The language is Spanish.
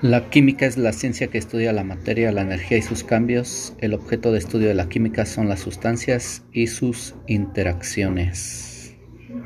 La química es la ciencia que estudia la materia, la energía y sus cambios. El objeto de estudio de la química son las sustancias y sus interacciones.